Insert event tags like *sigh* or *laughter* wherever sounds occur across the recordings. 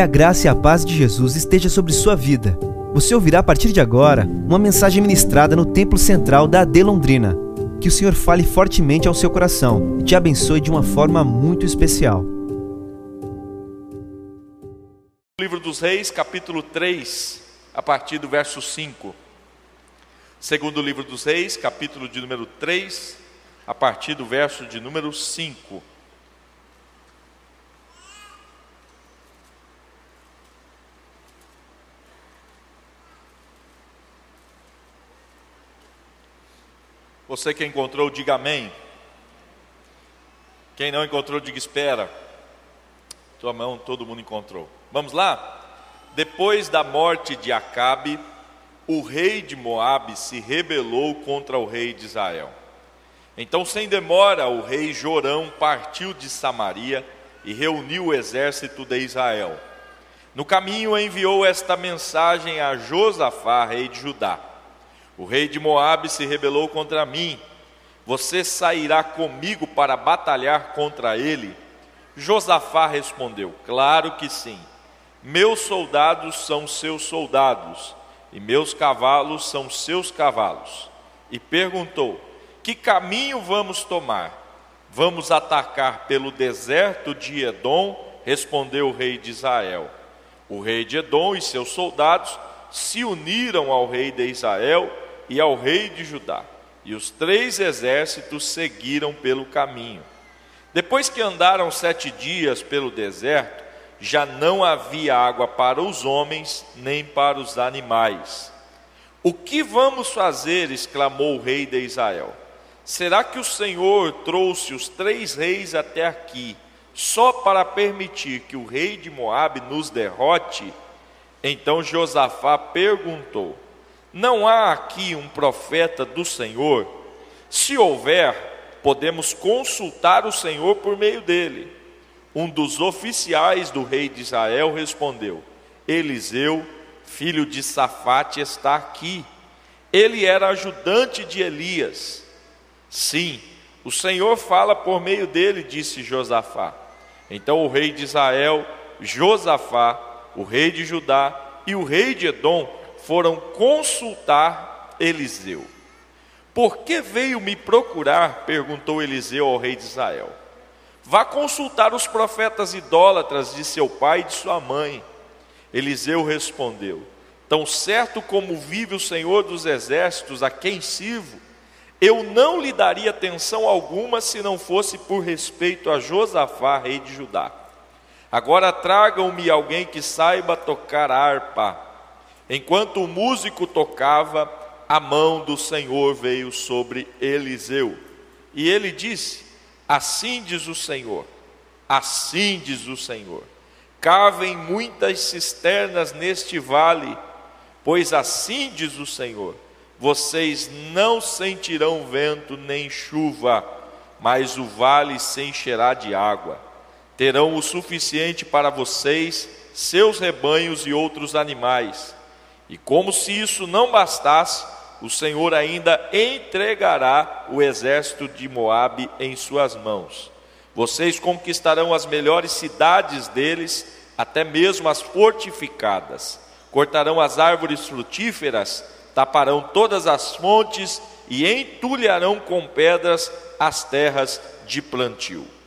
Que a graça e a paz de Jesus esteja sobre sua vida. Você ouvirá a partir de agora uma mensagem ministrada no Templo Central da AD Londrina. Que o Senhor fale fortemente ao seu coração e te abençoe de uma forma muito especial. Livro dos Reis, capítulo 3, a partir do verso 5. Segundo livro dos Reis, capítulo de número 3, a partir do verso de número 5. Você que encontrou, diga amém. Quem não encontrou, diga espera. Tua mão, todo mundo encontrou. Vamos lá? Depois da morte de Acabe, o rei de Moabe se rebelou contra o rei de Israel. Então, sem demora, o rei Jorão partiu de Samaria e reuniu o exército de Israel. No caminho enviou esta mensagem a Josafá, rei de Judá: O rei de Moabe se rebelou contra mim. Você sairá comigo para batalhar contra ele? Josafá respondeu: Claro que sim. Meus soldados são seus soldados, e meus cavalos são seus cavalos. E perguntou: Que caminho vamos tomar? Vamos atacar pelo deserto de Edom? Respondeu o rei de Israel. O rei de Edom e seus soldados se uniram ao rei de Israel e ao rei de Judá, e os três exércitos seguiram pelo caminho. Depois que andaram sete dias pelo deserto, já não havia água para os homens nem para os animais. O que vamos fazer? exclamou o rei de Israel. Será que o Senhor trouxe os três reis até aqui só para permitir que o rei de Moabe nos derrote? Então Josafá perguntou: Não há aqui um profeta do Senhor? Se houver, podemos consultar o Senhor por meio dele. Um dos oficiais do rei de Israel respondeu: Eliseu, filho de Safate, está aqui. Ele era ajudante de Elias. Sim, o Senhor fala por meio dele, disse Josafá. Então o rei de Israel, Josafá, o rei de Judá e o rei de Edom foram consultar Eliseu. Por que veio me procurar? perguntou Eliseu ao rei de Israel. Vá consultar os profetas idólatras de seu pai e de sua mãe. Eliseu respondeu: Tão certo como vive o Senhor dos exércitos, a quem sirvo, eu não lhe daria atenção alguma se não fosse por respeito a Josafá, rei de Judá. Agora tragam-me alguém que saiba tocar harpa. Enquanto o músico tocava, a mão do Senhor veio sobre Eliseu. E ele disse: Assim diz o Senhor, assim diz o Senhor: cavem muitas cisternas neste vale, pois assim diz o Senhor: vocês não sentirão vento nem chuva, mas o vale se encherá de água. Terão o suficiente para vocês, seus rebanhos e outros animais. E como se isso não bastasse, o Senhor ainda entregará o exército de Moabe em suas mãos. Vocês conquistarão as melhores cidades deles, até mesmo as fortificadas. Cortarão as árvores frutíferas, taparão todas as fontes e entulharão com pedras as terras de plantio.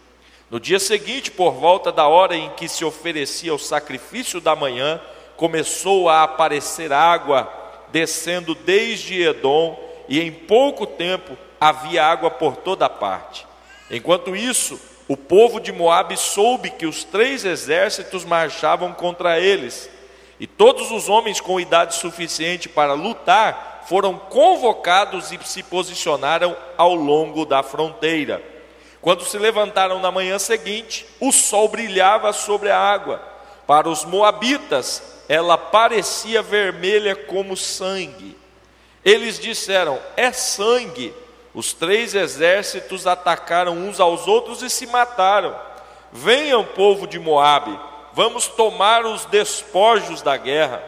No dia seguinte, por volta da hora em que se oferecia o sacrifício da manhã, começou a aparecer água descendo desde Edom, e em pouco tempo havia água por toda parte. Enquanto isso, o povo de Moabe soube que os três exércitos marchavam contra eles, e todos os homens com idade suficiente para lutar foram convocados e se posicionaram ao longo da fronteira. Quando se levantaram na manhã seguinte, o sol brilhava sobre a água. Para os moabitas, ela parecia vermelha como sangue. Eles disseram: É sangue. Os três exércitos atacaram uns aos outros e se mataram. Venham, povo de Moabe, vamos tomar os despojos da guerra.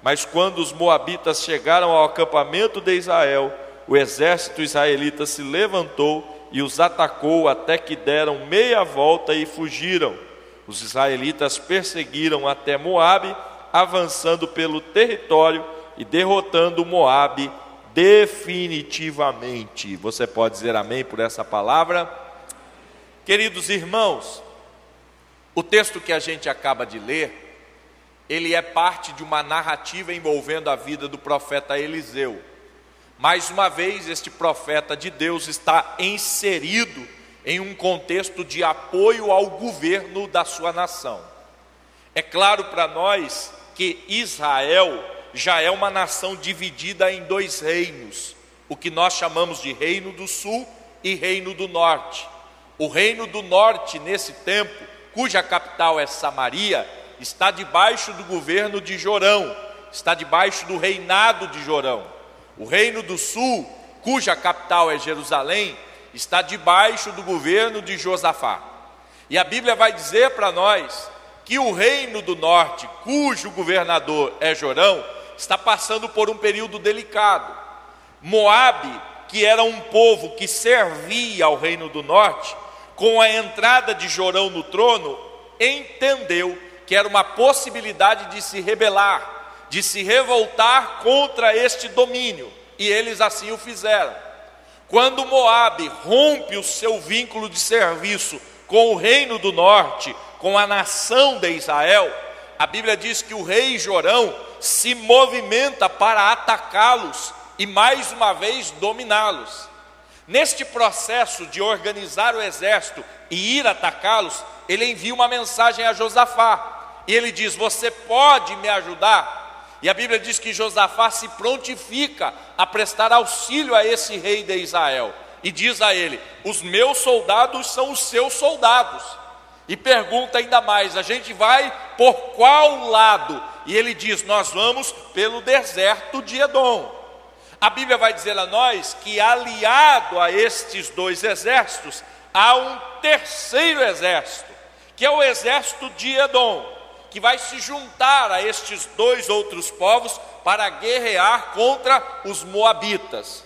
Mas quando os moabitas chegaram ao acampamento de Israel, o exército israelita se levantou e os atacou até que deram meia volta e fugiram. Os israelitas perseguiram até Moabe, avançando pelo território e derrotando Moabe definitivamente. Você pode dizer amém por essa palavra? Queridos irmãos, o texto que a gente acaba de ler, ele é parte de uma narrativa envolvendo a vida do profeta Eliseu. Mais uma vez, este profeta de Deus está inserido em um contexto de apoio ao governo da sua nação. É claro para nós que Israel já é uma nação dividida em dois reinos, o que nós chamamos de Reino do Sul e Reino do Norte. O Reino do Norte, nesse tempo, cuja capital é Samaria, está debaixo do governo de Jorão, está debaixo do reinado de Jorão. O Reino do Sul, cuja capital é Jerusalém, está debaixo do governo de Josafá. E a Bíblia vai dizer para nós que o Reino do Norte, cujo governador é Jorão, está passando por um período delicado. Moabe, que era um povo que servia ao reino do norte, com a entrada de Jorão no trono, entendeu que era uma possibilidade de se rebelar, de se revoltar contra este domínio, e eles assim o fizeram. Quando Moabe rompe o seu vínculo de serviço com o reino do norte, com a nação de Israel, a Bíblia diz que o rei Jorão se movimenta para atacá-los e mais uma vez dominá-los. Neste processo de organizar o exército e ir atacá-los, ele envia uma mensagem a Josafá. E ele diz: Você pode me ajudar? E a Bíblia diz que Josafá se prontifica a prestar auxílio a esse rei de Israel. E diz a ele: Os meus soldados são os seus soldados. E pergunta ainda mais: a gente vai por qual lado? E ele diz: Nós vamos pelo deserto de Edom. A Bíblia vai dizer a nós que, aliado a estes dois exércitos, há um terceiro exército, que é o exército de Edom, que vai se juntar a estes dois outros povos para guerrear contra os Moabitas.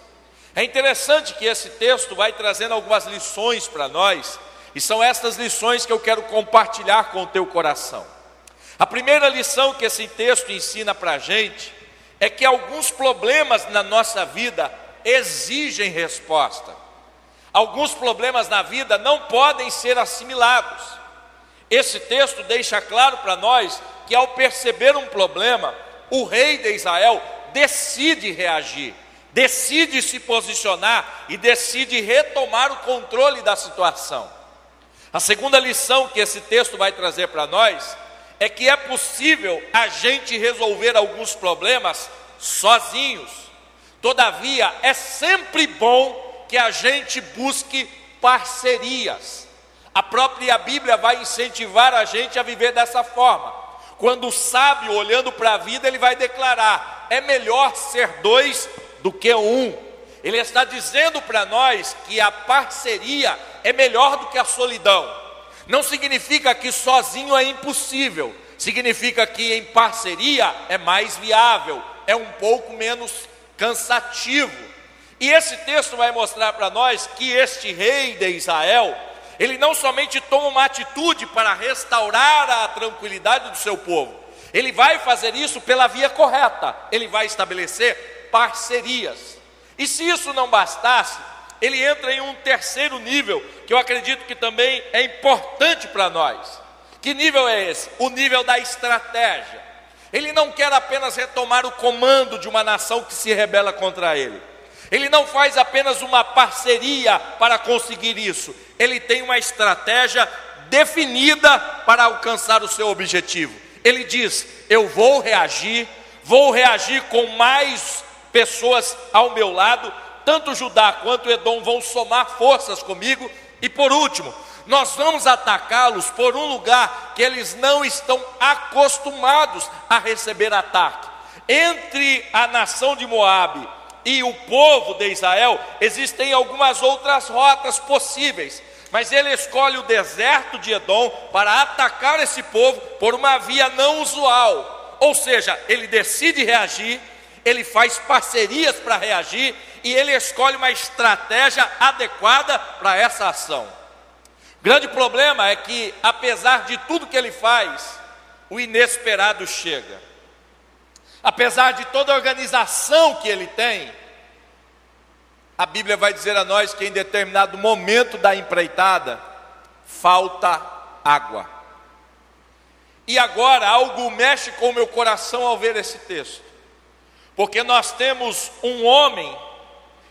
É interessante que esse texto vai trazendo algumas lições para nós e são estas lições que eu quero compartilhar com o teu coração. A primeira lição que esse texto ensina para a gente é que alguns problemas na nossa vida exigem resposta. Alguns problemas na vida não podem ser assimilados. Esse texto deixa claro para nós que ao perceber um problema, o rei de Israel decide reagir, decide se posicionar e decide retomar o controle da situação. A segunda lição que esse texto vai trazer para nós é que é possível a gente resolver alguns problemas sozinhos. Todavia, é sempre bom que a gente busque parcerias. A própria Bíblia vai incentivar a gente a viver dessa forma. Quando o sábio, olhando para a vida, ele vai declarar: é melhor ser dois do que um. Ele está dizendo para nós que a parceria é melhor do que a solidão. Não significa que sozinho é impossível, significa que em parceria é mais viável, é um pouco menos cansativo. E esse texto vai mostrar para nós que este rei de Israel, ele não somente toma uma atitude para restaurar a tranquilidade do seu povo, ele vai fazer isso pela via correta, ele vai estabelecer parcerias. E se isso não bastasse, ele entra em um terceiro nível, que eu acredito que também é importante para nós. Que nível é esse? O nível da estratégia. Ele não quer apenas retomar o comando de uma nação que se rebela contra ele. Ele não faz apenas uma parceria para conseguir isso. Ele tem uma estratégia definida para alcançar o seu objetivo. Ele diz: Eu vou reagir, vou reagir com mais pessoas ao meu lado, tanto Judá quanto Edom vão somar forças comigo, e por último, nós vamos atacá-los por um lugar que eles não estão acostumados a receber ataque. Entre a nação de Moabe e o povo de Israel, existem algumas outras rotas possíveis, mas ele escolhe o deserto de Edom para atacar esse povo por uma via não usual. Ou seja, ele decide reagir ele faz parcerias para reagir e ele escolhe uma estratégia adequada para essa ação. Grande problema é que, apesar de tudo que ele faz, o inesperado chega. Apesar de toda a organização que ele tem, a Bíblia vai dizer a nós que em determinado momento da empreitada, falta água. E agora algo mexe com o meu coração ao ver esse texto, porque nós temos um homem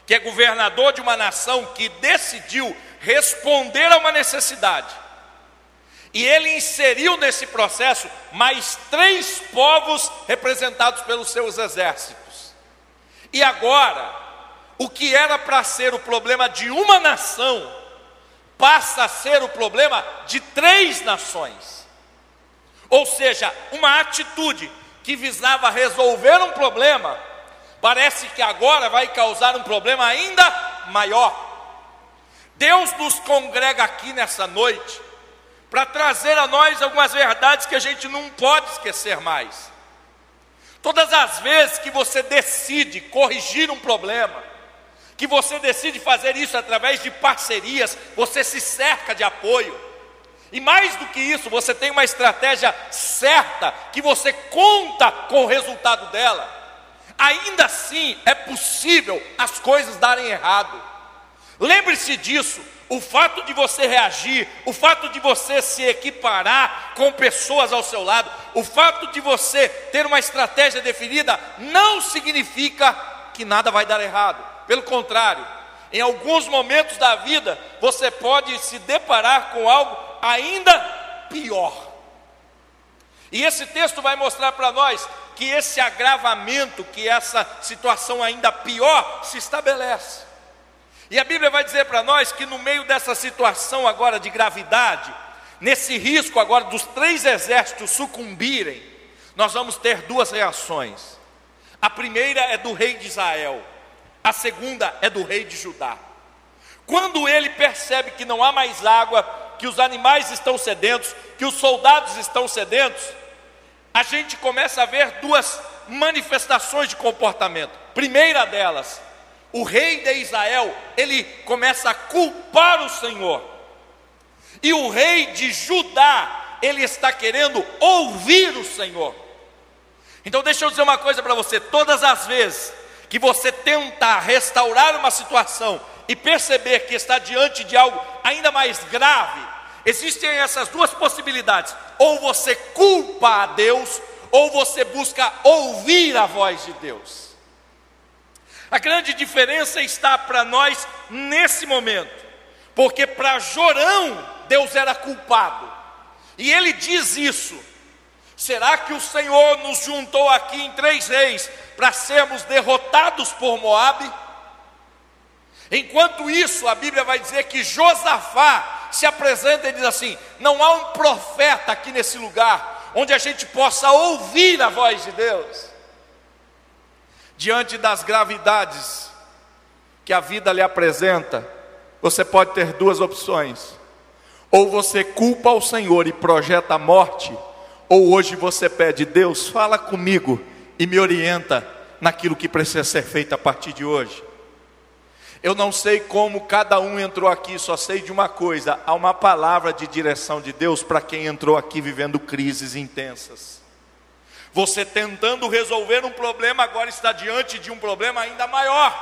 que é governador de uma nação que decidiu responder a uma necessidade. E ele inseriu nesse processo mais três povos representados pelos seus exércitos. E agora, o que era para ser o problema de uma nação, passa a ser o problema de três nações. Ou seja, uma atitude que visava resolver um problema, parece que agora vai causar um problema ainda maior. Deus nos congrega aqui nessa noite para trazer a nós algumas verdades que a gente não pode esquecer mais. Todas as vezes que você decide corrigir um problema, que você decide fazer isso através de parcerias, você se cerca de apoio. E mais do que isso, você tem uma estratégia certa, que você conta com o resultado dela. Ainda assim, é possível as coisas darem errado. Lembre-se disso. O fato de você reagir, o fato de você se equiparar com pessoas ao seu lado, o fato de você ter uma estratégia definida, não significa que nada vai dar errado. Pelo contrário, em alguns momentos da vida, você pode se deparar com algo ainda pior. E esse texto vai mostrar para nós que esse agravamento, que essa situação ainda pior se estabelece. E a Bíblia vai dizer para nós que no meio dessa situação agora de gravidade, nesse risco agora dos três exércitos sucumbirem, nós vamos ter duas reações. A primeira é do rei de Israel, a segunda é do rei de Judá. Quando ele percebe que não há mais água, que os animais estão sedentos, que os soldados estão sedentos, a gente começa a ver duas manifestações de comportamento. Primeira delas, o rei de Israel, ele começa a culpar o Senhor. E o rei de Judá, ele está querendo ouvir o Senhor. Então deixa eu dizer uma coisa para você, todas as vezes que você tentar restaurar uma situação e perceber que está diante de algo ainda mais grave, existem essas duas possibilidades: ou você culpa a Deus, ou você busca ouvir a voz de Deus. A grande diferença está para nós nesse momento, porque para Jorão Deus era culpado, e ele diz isso. Será que o Senhor nos juntou aqui em três reis para sermos derrotados por Moabe? Enquanto isso, a Bíblia vai dizer que Josafá se apresenta e diz assim: Não há um profeta aqui nesse lugar onde a gente possa ouvir a voz de Deus diante das gravidades que a vida lhe apresenta, você pode ter duas opções. Ou você culpa o Senhor e projeta a morte, ou hoje você pede, Deus, fala comigo e me orienta naquilo que precisa ser feito a partir de hoje. Eu não sei como cada um entrou aqui, só sei de uma coisa: há uma palavra de direção de Deus para quem entrou aqui vivendo crises intensas. Você tentando resolver um problema, agora está diante de um problema ainda maior.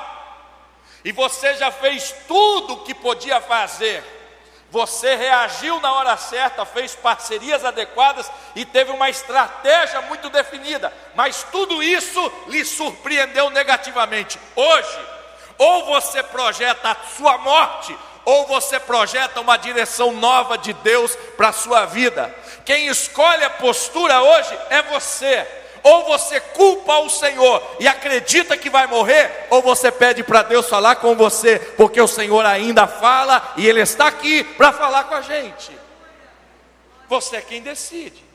E você já fez tudo o que podia fazer. Você reagiu na hora certa, fez parcerias adequadas e teve uma estratégia muito definida, mas tudo isso lhe surpreendeu negativamente. Hoje, ou você projeta a sua morte, ou você projeta uma direção nova de Deus para a sua vida. Quem escolhe a postura hoje é você. Ou você culpa o Senhor e acredita que vai morrer, ou você pede para Deus falar com você, porque o Senhor ainda fala e Ele está aqui para falar com a gente. Você é quem decide.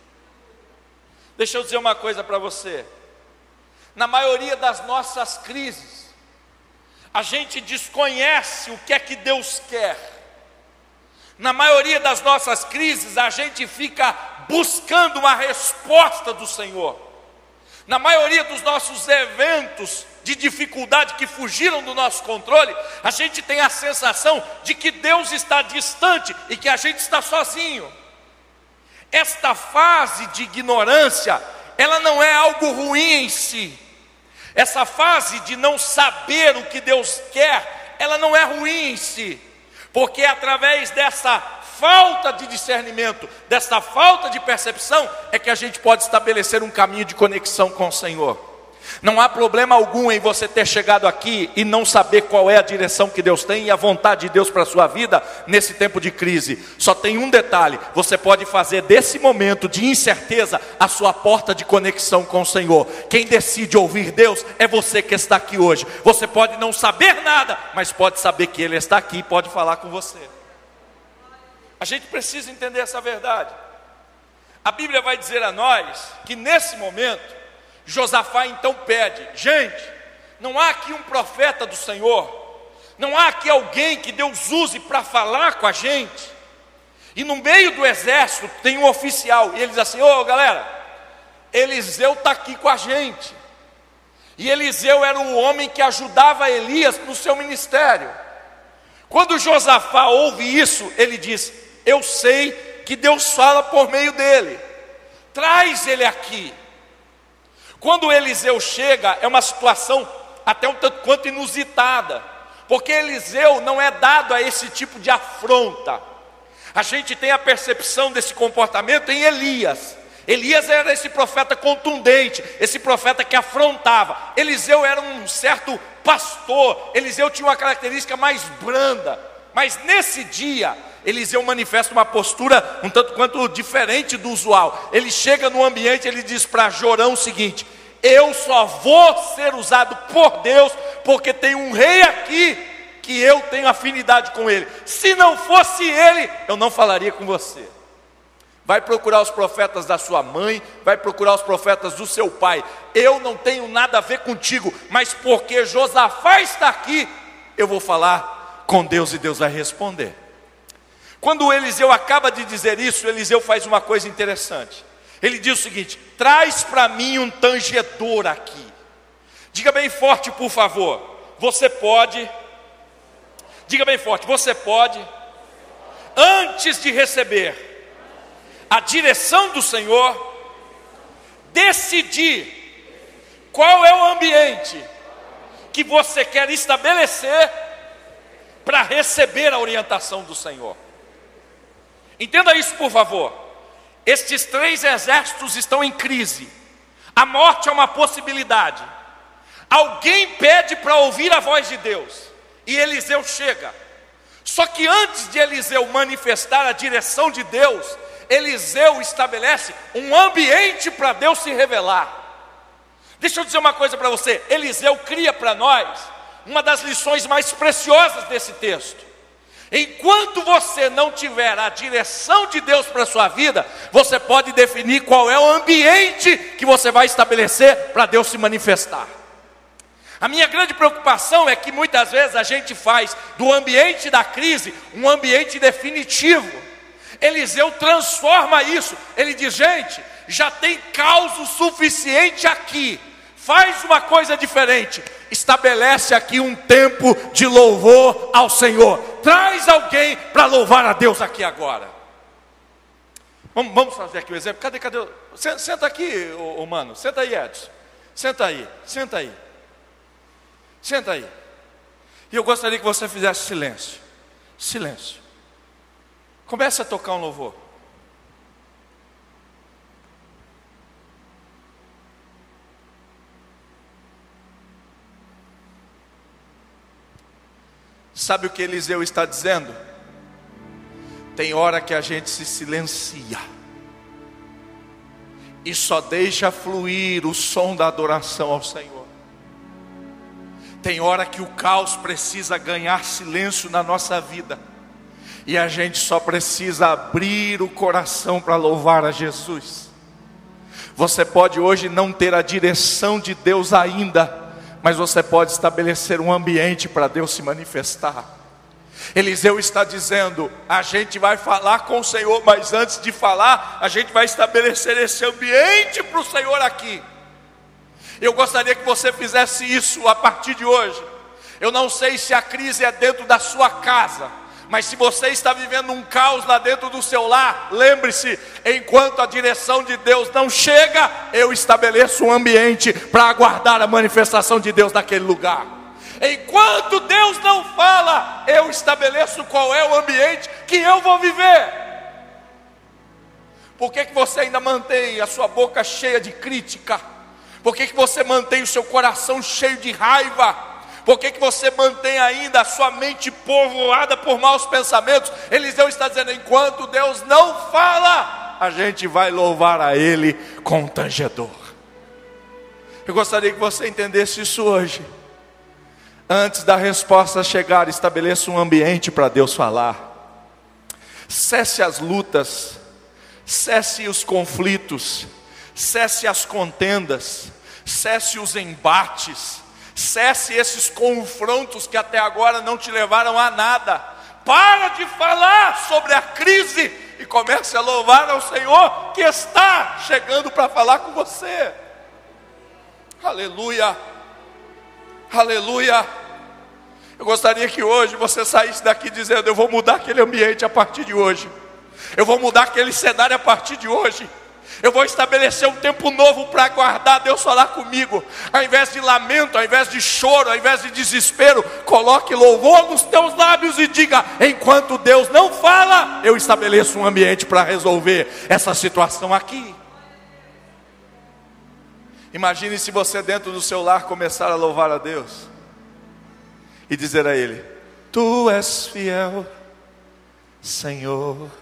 Deixa eu dizer uma coisa para você. Na maioria das nossas crises, a gente desconhece o que é que Deus quer. Na maioria das nossas crises, a gente fica buscando uma resposta do Senhor. Na maioria dos nossos eventos de dificuldade que fugiram do nosso controle, a gente tem a sensação de que Deus está distante e que a gente está sozinho. Esta fase de ignorância, ela não é algo ruim em si. Essa fase de não saber o que Deus quer, ela não é ruim em si, porque é através dessa falta de discernimento, dessa falta de percepção, é que a gente pode estabelecer um caminho de conexão com o Senhor. Não há problema algum em você ter chegado aqui e não saber qual é a direção que Deus tem e a vontade de Deus para a sua vida nesse tempo de crise. Só tem um detalhe: você pode fazer desse momento de incerteza a sua porta de conexão com o Senhor. Quem decide ouvir Deus é você que está aqui hoje. Você pode não saber nada, mas pode saber que Ele está aqui e pode falar com você. A gente precisa entender essa verdade. A Bíblia vai dizer a nós que nesse momento, Josafá então pede: gente, não há aqui um profeta do Senhor, não há aqui alguém que Deus use para falar com a gente. E no meio do exército tem um oficial, e ele diz assim: Ô oh, galera, Eliseu está aqui com a gente. E Eliseu era o homem que ajudava Elias no seu ministério. Quando Josafá ouve isso, ele diz: Eu sei que Deus fala por meio dele, traz ele aqui. Quando Eliseu chega, é uma situação até um tanto quanto inusitada, porque Eliseu não é dado a esse tipo de afronta. A gente tem a percepção desse comportamento em Elias. Elias era esse profeta contundente, esse profeta que afrontava. Eliseu era um certo pastor, Eliseu tinha uma característica mais branda. Mas nesse dia, Eliseu manifesta uma postura um tanto quanto diferente do usual. Ele chega no ambiente, ele diz para Jorão o seguinte: Eu só vou ser usado por Deus, porque tem um rei aqui que eu tenho afinidade com ele. Se não fosse ele, eu não falaria com você. Vai procurar os profetas da sua mãe, vai procurar os profetas do seu pai. Eu não tenho nada a ver contigo, mas porque Josafá está aqui, eu vou falar com Deus e Deus vai responder. Quando Eliseu acaba de dizer isso, Eliseu faz uma coisa interessante. Ele diz o seguinte: traz para mim um tangedor aqui. Diga bem forte, por favor. Você pode. Diga bem forte, você pode. Antes de receber a direção do Senhor, decidir qual é o ambiente que você quer estabelecer para receber a orientação do Senhor. Entenda isso, por favor. Estes três exércitos estão em crise. A morte é uma possibilidade. Alguém pede para ouvir a voz de Deus. E Eliseu chega. Só que antes de Eliseu manifestar a direção de Deus, Eliseu estabelece um ambiente para Deus se revelar. Deixa eu dizer uma coisa para você: Eliseu cria para nós uma das lições mais preciosas desse texto. Enquanto você não tiver a direção de Deus para a sua vida, você pode definir qual é o ambiente que você vai estabelecer para Deus se manifestar. A minha grande preocupação é que muitas vezes a gente faz do ambiente da crise um ambiente definitivo. Eliseu transforma isso. Ele diz: gente, já tem caos suficiente aqui. Faz uma coisa diferente. Estabelece aqui um tempo de louvor ao Senhor traz alguém para louvar a Deus aqui agora. Vamos, vamos fazer aqui um exemplo. Cadê, cadê? Senta aqui, ô, ô, mano. Senta aí, Edson. Senta aí, senta aí. Senta aí. E eu gostaria que você fizesse silêncio. Silêncio. Comece a tocar um louvor. Sabe o que Eliseu está dizendo? Tem hora que a gente se silencia e só deixa fluir o som da adoração ao Senhor. Tem hora que o caos precisa ganhar silêncio na nossa vida e a gente só precisa abrir o coração para louvar a Jesus. Você pode hoje não ter a direção de Deus ainda, mas você pode estabelecer um ambiente para Deus se manifestar. Eliseu está dizendo: a gente vai falar com o Senhor, mas antes de falar, a gente vai estabelecer esse ambiente para o Senhor aqui. Eu gostaria que você fizesse isso a partir de hoje. Eu não sei se a crise é dentro da sua casa, mas se você está vivendo um caos lá dentro do seu lar, lembre-se: enquanto a direção de Deus não chega, eu estabeleço um ambiente para aguardar a manifestação de Deus naquele lugar. Enquanto Deus não fala, eu estabeleço qual é o ambiente que eu vou viver. Por que, que você ainda mantém a sua boca cheia de crítica? Por que, que você mantém o seu coração cheio de raiva? Por que, que você mantém ainda a sua mente povoada por maus pensamentos? Eliseu está dizendo: enquanto Deus não fala, a gente vai louvar a Ele com tangedor. Eu gostaria que você entendesse isso hoje. Antes da resposta chegar, estabeleça um ambiente para Deus falar. Cesse as lutas, cesse os conflitos, cesse as contendas, cesse os embates, cesse esses confrontos que até agora não te levaram a nada. Para de falar sobre a crise e comece a louvar ao Senhor que está chegando para falar com você. Aleluia, aleluia. Eu gostaria que hoje você saísse daqui dizendo: Eu vou mudar aquele ambiente a partir de hoje. Eu vou mudar aquele cenário a partir de hoje. Eu vou estabelecer um tempo novo para aguardar Deus falar comigo. Ao invés de lamento, ao invés de choro, ao invés de desespero, coloque louvor nos teus lábios e diga: enquanto Deus não fala, eu estabeleço um ambiente para resolver essa situação aqui. Imagine se você dentro do seu lar começar a louvar a Deus e dizer a Ele: Tu és fiel, Senhor.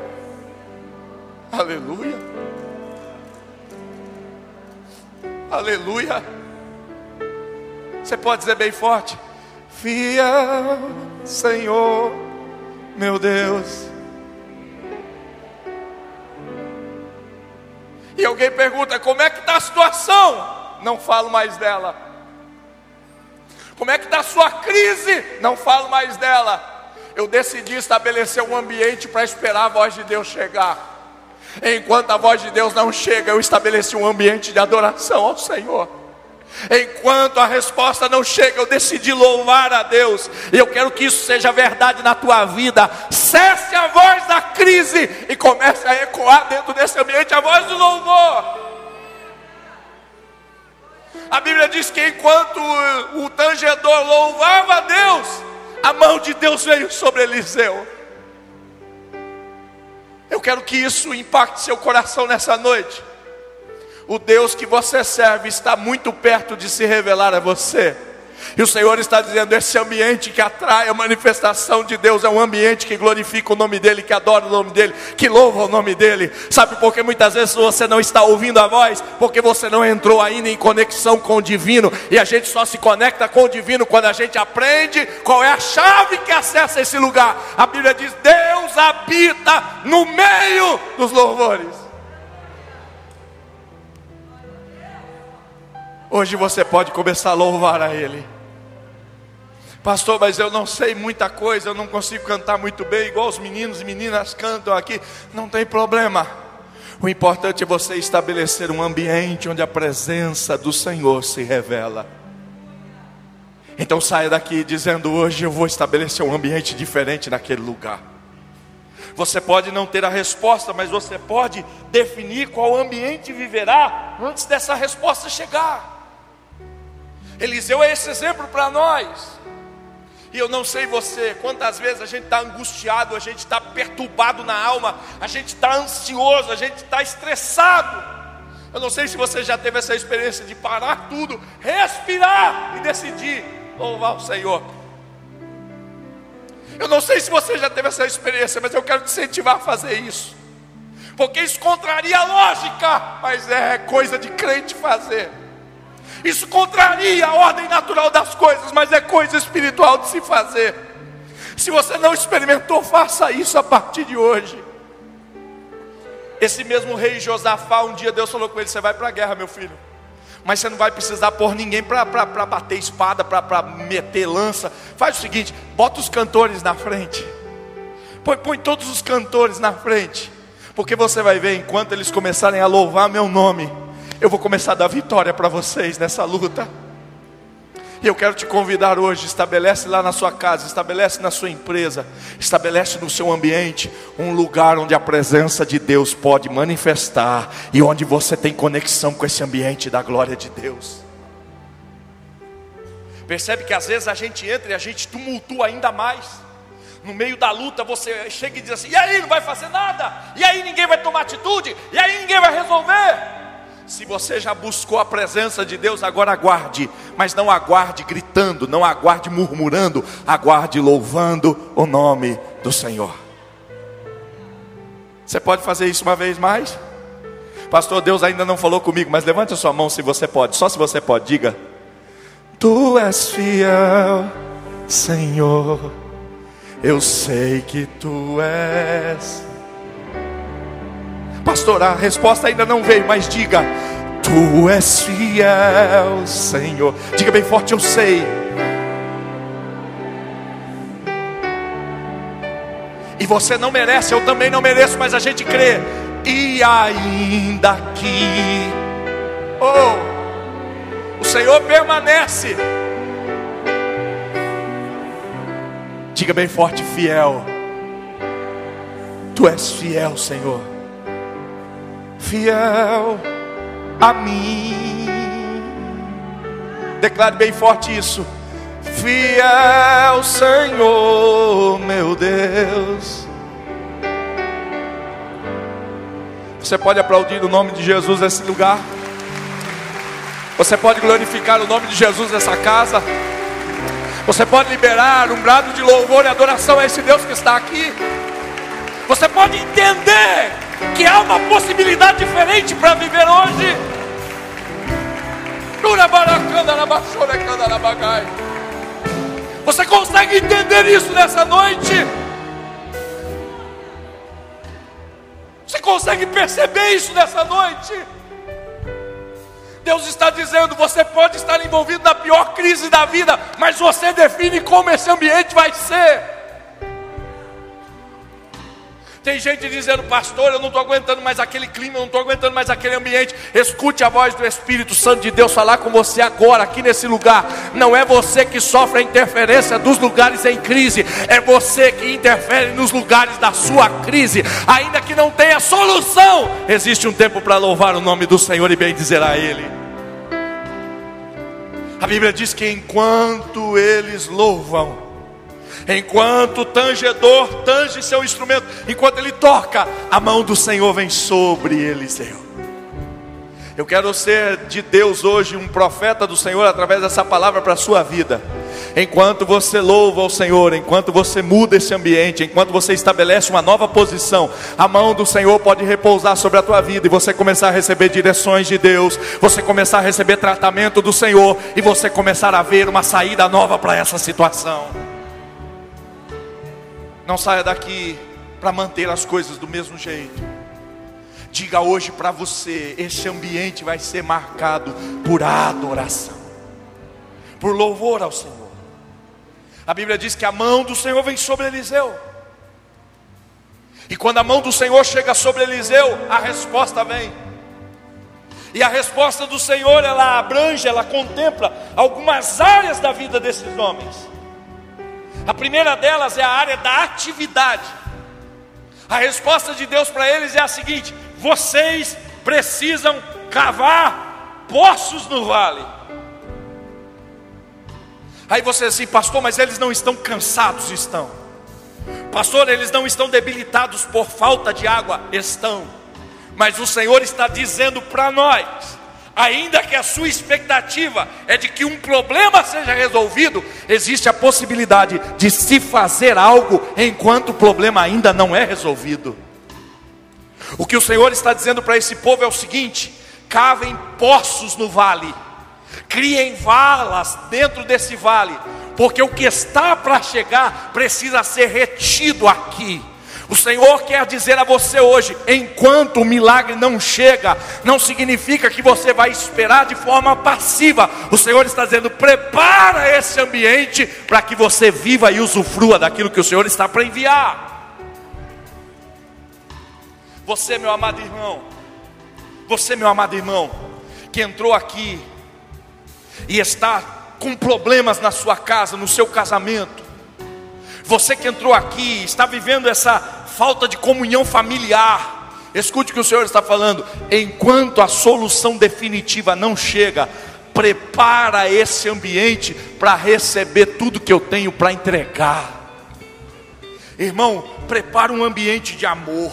Aleluia. Aleluia. Você pode dizer bem forte: Fiel, Senhor, meu Deus. E alguém pergunta: Como é que está a situação? Não falo mais dela. Como é que está a sua crise? Não falo mais dela. Eu decidi estabelecer um ambiente para esperar a voz de Deus chegar. Enquanto a voz de Deus não chega, eu estabeleci um ambiente de adoração ao Senhor. Enquanto a resposta não chega, eu decidi louvar a Deus. E eu quero que isso seja verdade na tua vida. Cesse a voz da crise e comece a ecoar dentro desse ambiente a voz do louvor. A Bíblia diz que enquanto o, tangedor louvava a Deus, a mão de Deus veio sobre Eliseu. Eu quero que isso impacte seu coração nessa noite. O Deus que você serve está muito perto de se revelar a você. E o Senhor está dizendo: esse ambiente que atrai a manifestação de Deus é um ambiente que glorifica o nome dEle, que adora o nome dEle, que louva o nome dEle. Sabe por que muitas vezes você não está ouvindo a voz? Porque você não entrou ainda em conexão com o divino. E a gente só se conecta com o divino quando a gente aprende qual é a chave que acessa esse lugar. A Bíblia diz: Deus habita no meio dos louvores. Hoje você pode começar a louvar a Ele. Pastor, mas eu não sei muita coisa, eu não consigo cantar muito bem, igual os meninos e meninas cantam aqui. Não tem problema. O importante é você estabelecer um ambiente onde a presença do Senhor se revela. Então saia daqui dizendo: hoje eu vou estabelecer um ambiente diferente naquele lugar. Você pode não ter a resposta, mas você pode definir qual ambiente viverá antes dessa resposta chegar. Eliseu é esse exemplo para nós. E eu não sei você, quantas vezes a gente está angustiado, a gente está perturbado na alma, a gente está ansioso, a gente está estressado. Eu não sei se você já teve essa experiência de parar tudo, respirar e decidir louvar o Senhor. Eu não sei se você já teve essa experiência, mas eu quero te incentivar a fazer isso, porque isso contraria a lógica, mas é coisa de crente fazer. Isso contraria a ordem natural das coisas, mas é coisa espiritual de se fazer. Se você não experimentou, faça isso a partir de hoje. Esse mesmo rei Josafá, um dia Deus falou com ele: Você vai para a guerra, meu filho. Mas você não vai precisar pôr ninguém para bater espada, para meter lança. Faz o seguinte: bota os cantores na frente. Põe, põe todos os cantores na frente. Porque você vai ver, enquanto eles começarem a louvar meu nome, eu vou começar a dar vitória para vocês nessa luta. E eu quero te convidar hoje, estabelece lá na sua casa, estabelece na sua empresa, estabelece no seu ambiente um lugar onde a presença de Deus pode manifestar e onde você tem conexão com esse ambiente da glória de Deus. Percebe que às vezes a gente entra e a gente tumultua ainda mais. No meio da luta você chega e diz assim: "E aí, não vai fazer nada? E aí ninguém vai tomar atitude? E aí ninguém vai resolver?" Se você já buscou a presença de Deus, agora aguarde, mas não aguarde gritando, não aguarde murmurando, aguarde louvando o nome do Senhor. Você pode fazer isso uma vez mais? Pastor, Deus ainda não falou comigo, mas levante a sua mão se você pode, só se você pode, diga: Tu és fiel, Senhor, eu sei que tu és Pastor, a resposta ainda não veio, mas diga: Tu és fiel, Senhor. Diga bem forte: Eu sei. E você não merece, eu também não mereço, mas a gente crê. E ainda que, oh, o Senhor permanece. Diga bem forte: fiel. Tu és fiel, Senhor fiel a mim. Declare bem forte isso. Fiel Senhor, meu Deus. Você pode aplaudir o nome de Jesus nesse lugar. Você pode glorificar o nome de Jesus nessa casa. Você pode liberar um brado de louvor e adoração a esse Deus que está aqui. Você pode entender que há uma possibilidade diferente para viver hoje. Você consegue entender isso nessa noite? Você consegue perceber isso nessa noite? Deus está dizendo: você pode estar envolvido na pior crise da vida, mas você define como esse ambiente vai ser. Tem gente dizendo, pastor, eu não estou aguentando mais aquele clima, eu não estou aguentando mais aquele ambiente. Escute a voz do Espírito Santo de Deus falar com você agora, aqui nesse lugar. Não é você que sofre a interferência dos lugares em crise, é você que interfere nos lugares da sua crise, ainda que não tenha solução. Existe um tempo para louvar o nome do Senhor e bem dizer a Ele. A Bíblia diz que enquanto eles louvam, Enquanto o tangedor tange seu instrumento, enquanto ele toca, a mão do Senhor vem sobre Eliseu. Eu quero ser de Deus hoje um profeta do Senhor através dessa palavra para a sua vida. Enquanto você louva o Senhor, enquanto você muda esse ambiente, enquanto você estabelece uma nova posição, a mão do Senhor pode repousar sobre a tua vida e você começar a receber direções de Deus, você começar a receber tratamento do Senhor e você começar a ver uma saída nova para essa situação. Não saia daqui para manter as coisas do mesmo jeito. Diga hoje para você: esse ambiente vai ser marcado por adoração, por louvor ao Senhor. A Bíblia diz que a mão do Senhor vem sobre Eliseu. E quando a mão do Senhor chega sobre Eliseu, a resposta vem. E a resposta do Senhor, ela abrange, ela contempla algumas áreas da vida desses homens. A primeira delas é a área da atividade. A resposta de Deus para eles é a seguinte: vocês precisam cavar poços no vale. Aí você diz assim, pastor, mas eles não estão cansados? Estão. Pastor, eles não estão debilitados por falta de água? Estão. Mas o Senhor está dizendo para nós ainda que a sua expectativa é de que um problema seja resolvido, existe a possibilidade de se fazer algo enquanto o problema ainda não é resolvido. O que o Senhor está dizendo para esse povo é o seguinte: cavem poços no vale, criem valas dentro desse vale, porque o que está para chegar precisa ser retido aqui. O Senhor quer dizer a você hoje: enquanto o milagre não chega, não significa que você vai esperar de forma passiva. O Senhor está dizendo: prepara esse ambiente para que você viva e usufrua daquilo que o Senhor está para enviar. Você, meu amado irmão, você, meu amado irmão, que entrou aqui e está com problemas na sua casa, no seu casamento, você que entrou aqui, está vivendo essa falta de comunhão familiar. Escute o que o Senhor está falando. Enquanto a solução definitiva não chega, prepara esse ambiente para receber tudo que eu tenho para entregar. Irmão, prepara um ambiente de amor.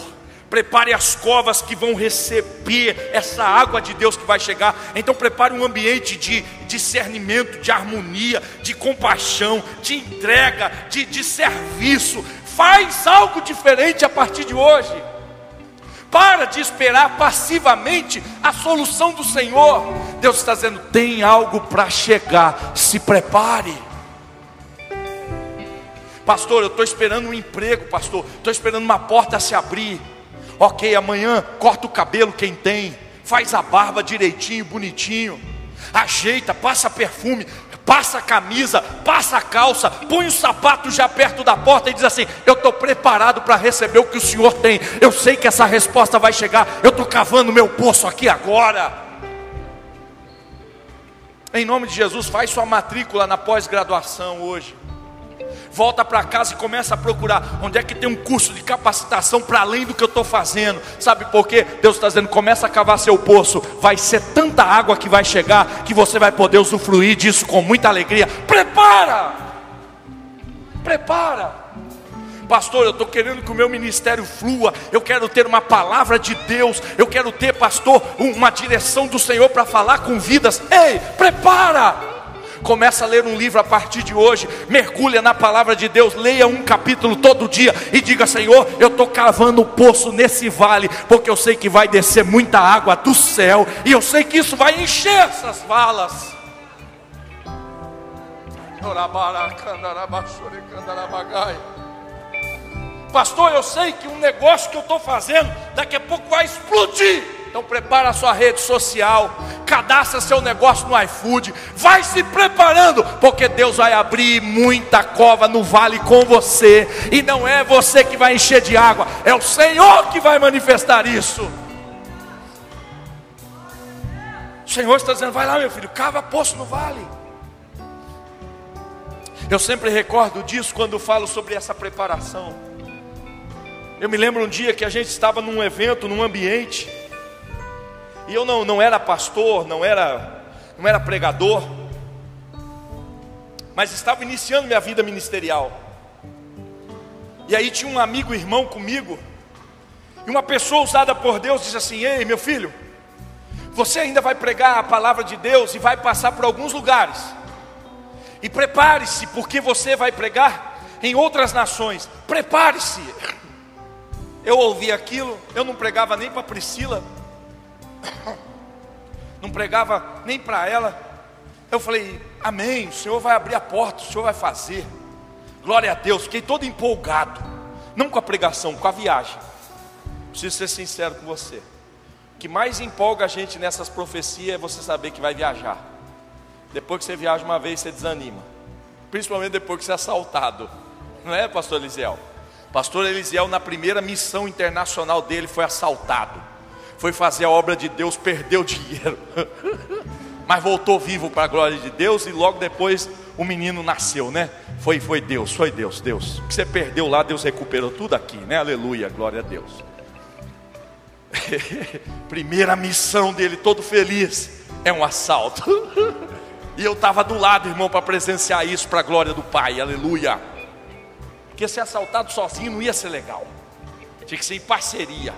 Prepare as covas que vão receber essa água de Deus que vai chegar. Então, prepare um ambiente de discernimento, de harmonia, de compaixão, de entrega, de, de serviço. Faz algo diferente a partir de hoje. Para de esperar passivamente a solução do Senhor. Deus está dizendo: tem algo para chegar, se prepare. Pastor, eu estou esperando um emprego, pastor. Estou esperando uma porta se abrir. Ok, amanhã corta o cabelo quem tem, faz a barba direitinho, bonitinho, ajeita, passa perfume, passa a camisa, passa a calça, põe o sapato já perto da porta e diz assim: Eu estou preparado para receber o que o Senhor tem. Eu sei que essa resposta vai chegar. Eu estou cavando meu poço aqui agora. Em nome de Jesus, faz sua matrícula na pós-graduação hoje volta para casa e começa a procurar onde é que tem um curso de capacitação para além do que eu estou fazendo. Sabe por quê? Deus está dizendo: começa a cavar seu poço. Vai ser tanta água que vai chegar que você vai poder usufruir disso com muita alegria. Prepara! Prepara! Pastor, eu estou querendo que o meu ministério flua. Eu quero ter uma palavra de Deus. Eu quero ter, pastor, uma direção do Senhor para falar com vidas. Ei, prepara! Começa a ler um livro a partir de hoje, mergulha na palavra de Deus, leia um capítulo todo dia e diga: Senhor, eu estou cavando um poço nesse vale, porque eu sei que vai descer muita água do céu, e eu sei que isso vai encher essas valas. Pastor, eu sei que um negócio que eu estou fazendo daqui a pouco vai explodir. Então prepara a sua rede social, cadastra seu negócio no iFood, vai se preparando, porque Deus vai abrir muita cova no vale com você, e não é você que vai encher de água, é o Senhor que vai manifestar isso. O Senhor está dizendo: vai lá, meu filho, cava poço no vale. Eu sempre recordo disso quando falo sobre essa preparação. Eu me lembro um dia que a gente estava num evento, num ambiente, e eu não, não era pastor, não era, não era pregador, mas estava iniciando minha vida ministerial. E aí tinha um amigo, irmão comigo, e uma pessoa usada por Deus disse assim: Ei, meu filho, você ainda vai pregar a palavra de Deus e vai passar por alguns lugares. E prepare-se, porque você vai pregar em outras nações. Prepare-se. Eu ouvi aquilo, eu não pregava nem para Priscila, *coughs* não pregava nem para ela. Eu falei, Amém, o Senhor vai abrir a porta, o Senhor vai fazer. Glória a Deus, fiquei todo empolgado. Não com a pregação, com a viagem. Preciso ser sincero com você. O que mais empolga a gente nessas profecias é você saber que vai viajar. Depois que você viaja uma vez, você desanima. Principalmente depois que você é assaltado. Não é, pastor Elisiel? Pastor Elisiel, na primeira missão internacional dele, foi assaltado foi fazer a obra de Deus, perdeu dinheiro, *laughs* mas voltou vivo para a glória de Deus e logo depois o menino nasceu, né? Foi, foi Deus, foi Deus, Deus. O que você perdeu lá, Deus recuperou tudo aqui, né? Aleluia, glória a Deus. *laughs* Primeira missão dele, todo feliz, é um assalto. *laughs* e eu estava do lado, irmão, para presenciar isso para a glória do Pai, aleluia. Porque ser assaltado sozinho não ia ser legal, tinha que ser em parceria.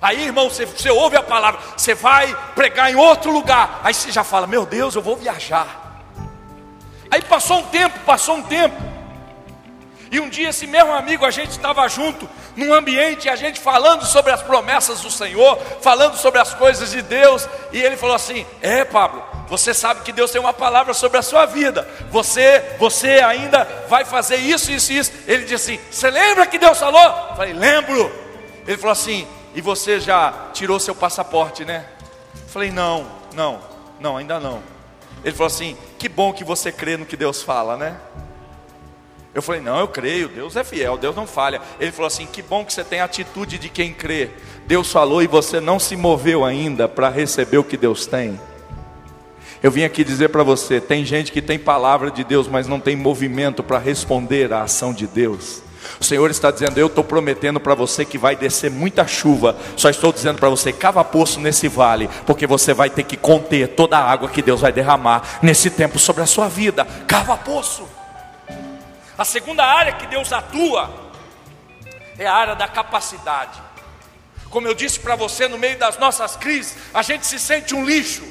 Aí, irmão, você, você ouve a palavra, você vai pregar em outro lugar. Aí você já fala: Meu Deus, eu vou viajar. Aí passou um tempo, passou um tempo. E um dia esse mesmo amigo, a gente estava junto, num ambiente, a gente falando sobre as promessas do Senhor, falando sobre as coisas de Deus, e ele falou assim: É, Pablo, você sabe que Deus tem uma palavra sobre a sua vida. Você, você ainda vai fazer isso, isso, isso. Ele disse assim: Você lembra que Deus falou? Eu falei, lembro. Ele falou assim: E você já tirou seu passaporte, né? Eu falei, não, não, não, ainda não. Ele falou assim: Que bom que você crê no que Deus fala, né? Eu falei, não, eu creio, Deus é fiel, Deus não falha. Ele falou assim: que bom que você tem a atitude de quem crê. Deus falou e você não se moveu ainda para receber o que Deus tem. Eu vim aqui dizer para você: tem gente que tem palavra de Deus, mas não tem movimento para responder à ação de Deus. O Senhor está dizendo: Eu estou prometendo para você que vai descer muita chuva. Só estou dizendo para você: cava poço nesse vale, porque você vai ter que conter toda a água que Deus vai derramar nesse tempo sobre a sua vida. Cava poço. A segunda área que Deus atua é a área da capacidade. Como eu disse para você, no meio das nossas crises, a gente se sente um lixo.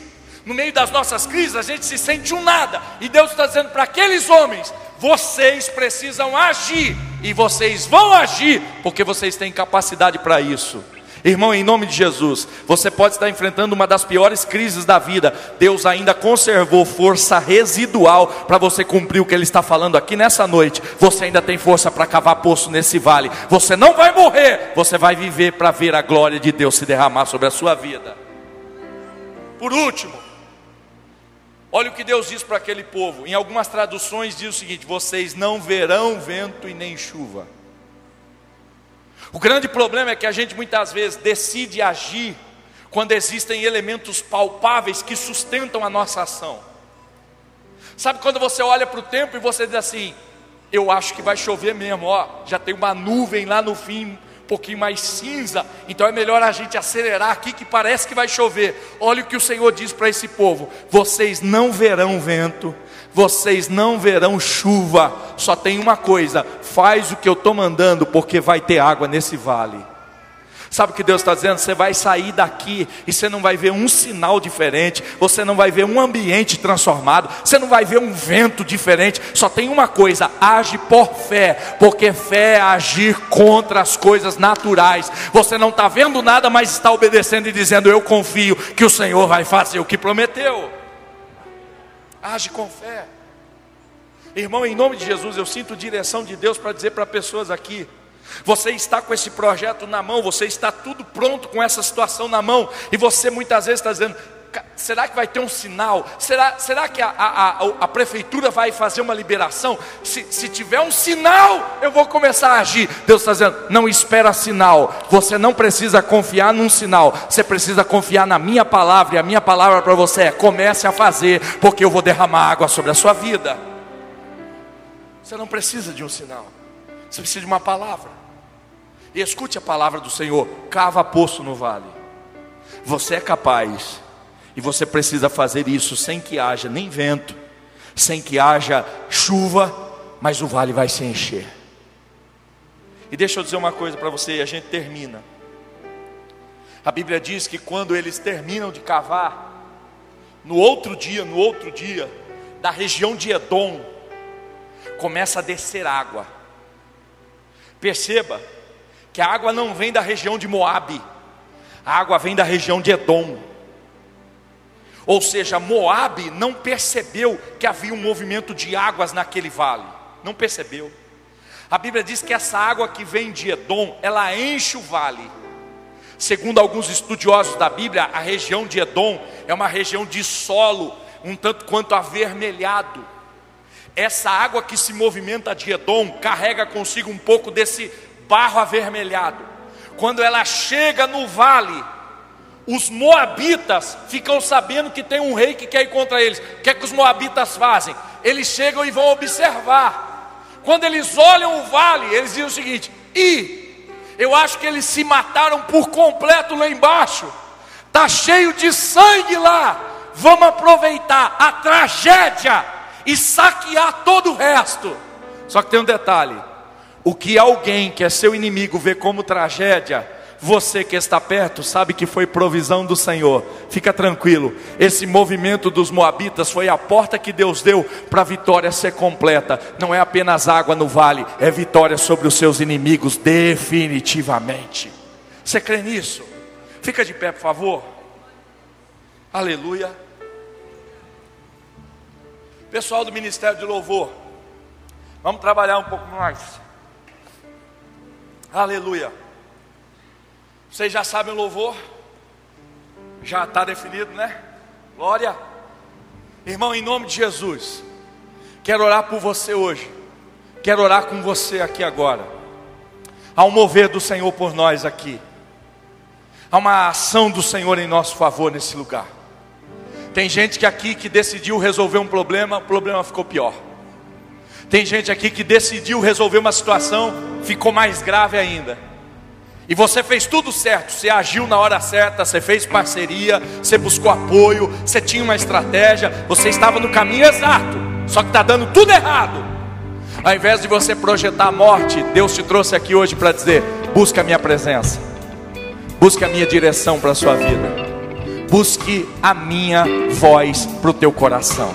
No meio das nossas crises, a gente se sente um nada. E Deus está dizendo para aqueles homens: vocês precisam agir. E vocês vão agir, porque vocês têm capacidade para isso. Irmão, em nome de Jesus, você pode estar enfrentando uma das piores crises da vida. Deus ainda conservou força residual para você cumprir o que Ele está falando aqui nessa noite. Você ainda tem força para cavar poço nesse vale. Você não vai morrer, você vai viver para ver a glória de Deus se derramar sobre a sua vida. Por último, olha o que Deus diz para aquele povo. Em algumas traduções diz o seguinte: Vocês não verão vento e nem chuva. O grande problema é que a gente muitas vezes decide agir quando existem elementos palpáveis que sustentam a nossa ação. Sabe quando você olha para o tempo e você diz assim: Eu acho que vai chover mesmo, ó, já tem uma nuvem lá no fim, pouquinho mais cinza, então é melhor a gente acelerar aqui que parece que vai chover. Olha o que o Senhor diz para esse povo: Vocês não verão vento, vocês não verão chuva, só tem uma coisa: faz o que eu estou mandando, porque vai ter água nesse vale. Sabe o que Deus está dizendo? Você vai sair daqui e você não vai ver um sinal diferente, você não vai ver um ambiente transformado, você não vai ver um vento diferente. Só tem uma coisa: age por fé, porque fé é agir contra as coisas naturais. Você não está vendo nada, mas está obedecendo e dizendo: Eu confio que o Senhor vai fazer o que prometeu. Age com fé. Irmão, em nome de Jesus, eu sinto direção de Deus para dizer para pessoas aqui: você está com esse projeto na mão, você está tudo pronto com essa situação na mão, e você muitas vezes está dizendo: será que vai ter um sinal? Será, será que a, a, a, a prefeitura vai fazer uma liberação? Se, se, tiver um sinal, eu vou começar a agir. Deus está dizendo: não espera sinal, você não precisa confiar num sinal, você precisa confiar na minha palavra, e a minha palavra para você é: comece a fazer, porque eu vou derramar água sobre a sua vida. Você não precisa de um sinal, você precisa de uma palavra. E escute a palavra do Senhor: cava poço no vale. Você é capaz, e você precisa fazer isso sem que haja nem vento, sem que haja chuva, mas o vale vai se encher. E deixa eu dizer uma coisa para você, e a gente termina. A Bíblia diz que quando eles terminam de cavar, no outro dia, no outro dia, da região de Edom, começa a descer água. Perceba que a água não vem da região de Moabe, a água vem da região de Edom. Ou seja, Moabe não percebeu que havia um movimento de águas naquele vale. Não percebeu. A Bíblia diz que essa água que vem de Edom, ela enche o vale. Segundo alguns estudiosos da Bíblia, a região de Edom é uma região de solo um tanto quanto avermelhado. Essa água que se movimenta de Edom carrega consigo um pouco desse barro avermelhado. Quando ela chega no vale, os moabitas ficam sabendo que tem um rei que quer ir contra eles. O que é que os moabitas fazem? Eles chegam e vão observar. Quando eles olham o vale, eles dizem o seguinte: e eu acho que eles se mataram por completo lá embaixo. Tá cheio de sangue lá. Vamos aproveitar a tragédia e saquear todo o resto. Só que tem um detalhe: o que alguém que é seu inimigo vê como tragédia, você que está perto sabe que foi provisão do Senhor. Fica tranquilo. Esse movimento dos moabitas foi a porta que Deus deu para a vitória ser completa. Não é apenas água no vale, é vitória sobre os seus inimigos definitivamente. Você crê nisso? Fica de pé, por favor. Aleluia. Pessoal do Ministério de Louvor, vamos trabalhar um pouco mais. Aleluia. Vocês já sabem o louvor? Já está definido, né? Glória. Irmão, em nome de Jesus, quero orar por você hoje. Quero orar com você aqui agora. Há um mover do Senhor por nós aqui. Há uma ação do Senhor em nosso favor nesse lugar. Tem gente que aqui que decidiu resolver um problema, o problema ficou pior. Tem gente aqui que decidiu resolver uma situação, ficou mais grave ainda. E você fez tudo certo, você agiu na hora certa, você fez parceria, você buscou apoio, você tinha uma estratégia, você estava no caminho exato, só que está dando tudo errado. Ao invés de você projetar a morte, Deus te trouxe aqui hoje para dizer: busca a minha presença, busca a minha direção para a sua vida, busque a minha voz para o teu coração.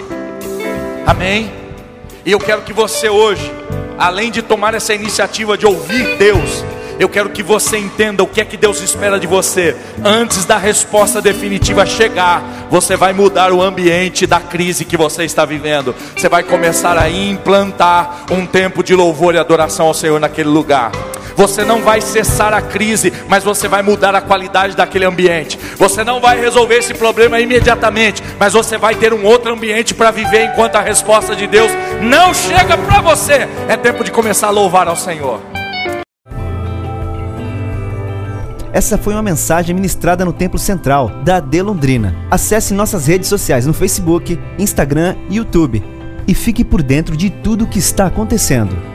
Amém? E eu quero que você hoje, além de tomar essa iniciativa de ouvir Deus, eu quero que você entenda o que é que Deus espera de você. Antes da resposta definitiva chegar, você vai mudar o ambiente da crise que você está vivendo. Você vai começar a implantar um tempo de louvor e adoração ao Senhor naquele lugar. Você não vai cessar a crise, mas você vai mudar a qualidade daquele ambiente. Você não vai resolver esse problema imediatamente, mas você vai ter um outro ambiente para viver enquanto a resposta de Deus não chega para você. É tempo de começar a louvar ao Senhor. Essa foi uma mensagem ministrada no Templo Central da AD Londrina. Acesse nossas redes sociais no Facebook, Instagram e YouTube e fique por dentro de tudo o que está acontecendo.